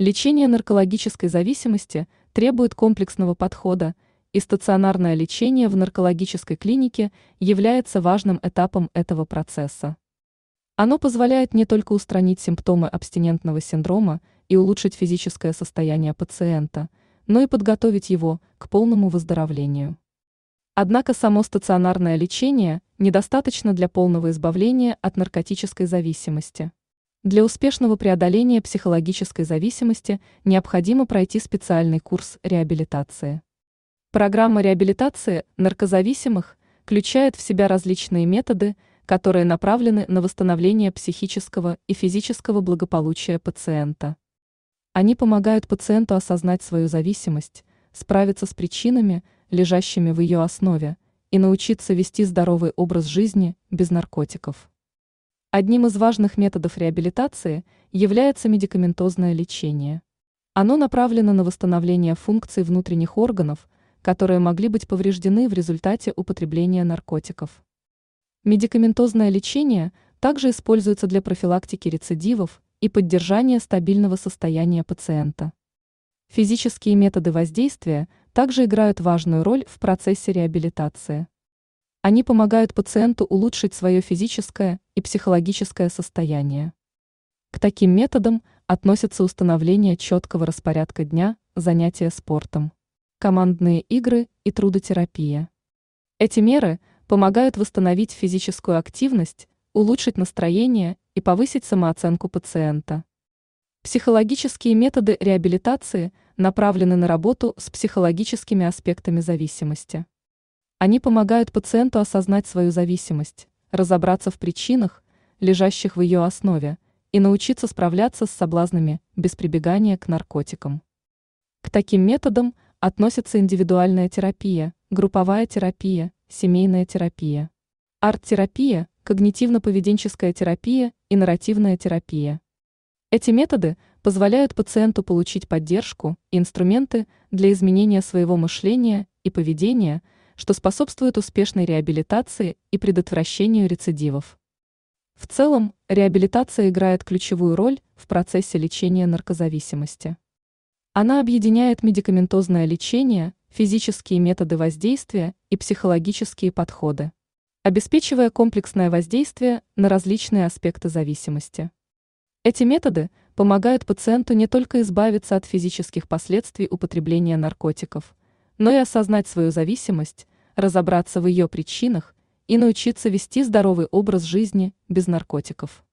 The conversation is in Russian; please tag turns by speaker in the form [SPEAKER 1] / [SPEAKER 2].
[SPEAKER 1] Лечение наркологической зависимости требует комплексного подхода, и стационарное лечение в наркологической клинике является важным этапом этого процесса. Оно позволяет не только устранить симптомы абстинентного синдрома и улучшить физическое состояние пациента, но и подготовить его к полному выздоровлению. Однако само стационарное лечение недостаточно для полного избавления от наркотической зависимости. Для успешного преодоления психологической зависимости необходимо пройти специальный курс реабилитации. Программа реабилитации наркозависимых включает в себя различные методы, которые направлены на восстановление психического и физического благополучия пациента. Они помогают пациенту осознать свою зависимость, справиться с причинами, лежащими в ее основе, и научиться вести здоровый образ жизни без наркотиков. Одним из важных методов реабилитации является медикаментозное лечение. Оно направлено на восстановление функций внутренних органов, которые могли быть повреждены в результате употребления наркотиков. Медикаментозное лечение также используется для профилактики рецидивов и поддержания стабильного состояния пациента. Физические методы воздействия также играют важную роль в процессе реабилитации. Они помогают пациенту улучшить свое физическое и психологическое состояние. К таким методам относятся установление четкого распорядка дня, занятия спортом, командные игры и трудотерапия. Эти меры помогают восстановить физическую активность, улучшить настроение и повысить самооценку пациента. Психологические методы реабилитации направлены на работу с психологическими аспектами зависимости. Они помогают пациенту осознать свою зависимость, разобраться в причинах, лежащих в ее основе, и научиться справляться с соблазнами без прибегания к наркотикам. К таким методам относятся индивидуальная терапия, групповая терапия, семейная терапия, арт-терапия, когнитивно-поведенческая терапия и нарративная терапия. Эти методы позволяют пациенту получить поддержку и инструменты для изменения своего мышления и поведения – что способствует успешной реабилитации и предотвращению рецидивов. В целом, реабилитация играет ключевую роль в процессе лечения наркозависимости. Она объединяет медикаментозное лечение, физические методы воздействия и психологические подходы, обеспечивая комплексное воздействие на различные аспекты зависимости. Эти методы помогают пациенту не только избавиться от физических последствий употребления наркотиков, но и осознать свою зависимость, разобраться в ее причинах и научиться вести здоровый образ жизни без наркотиков.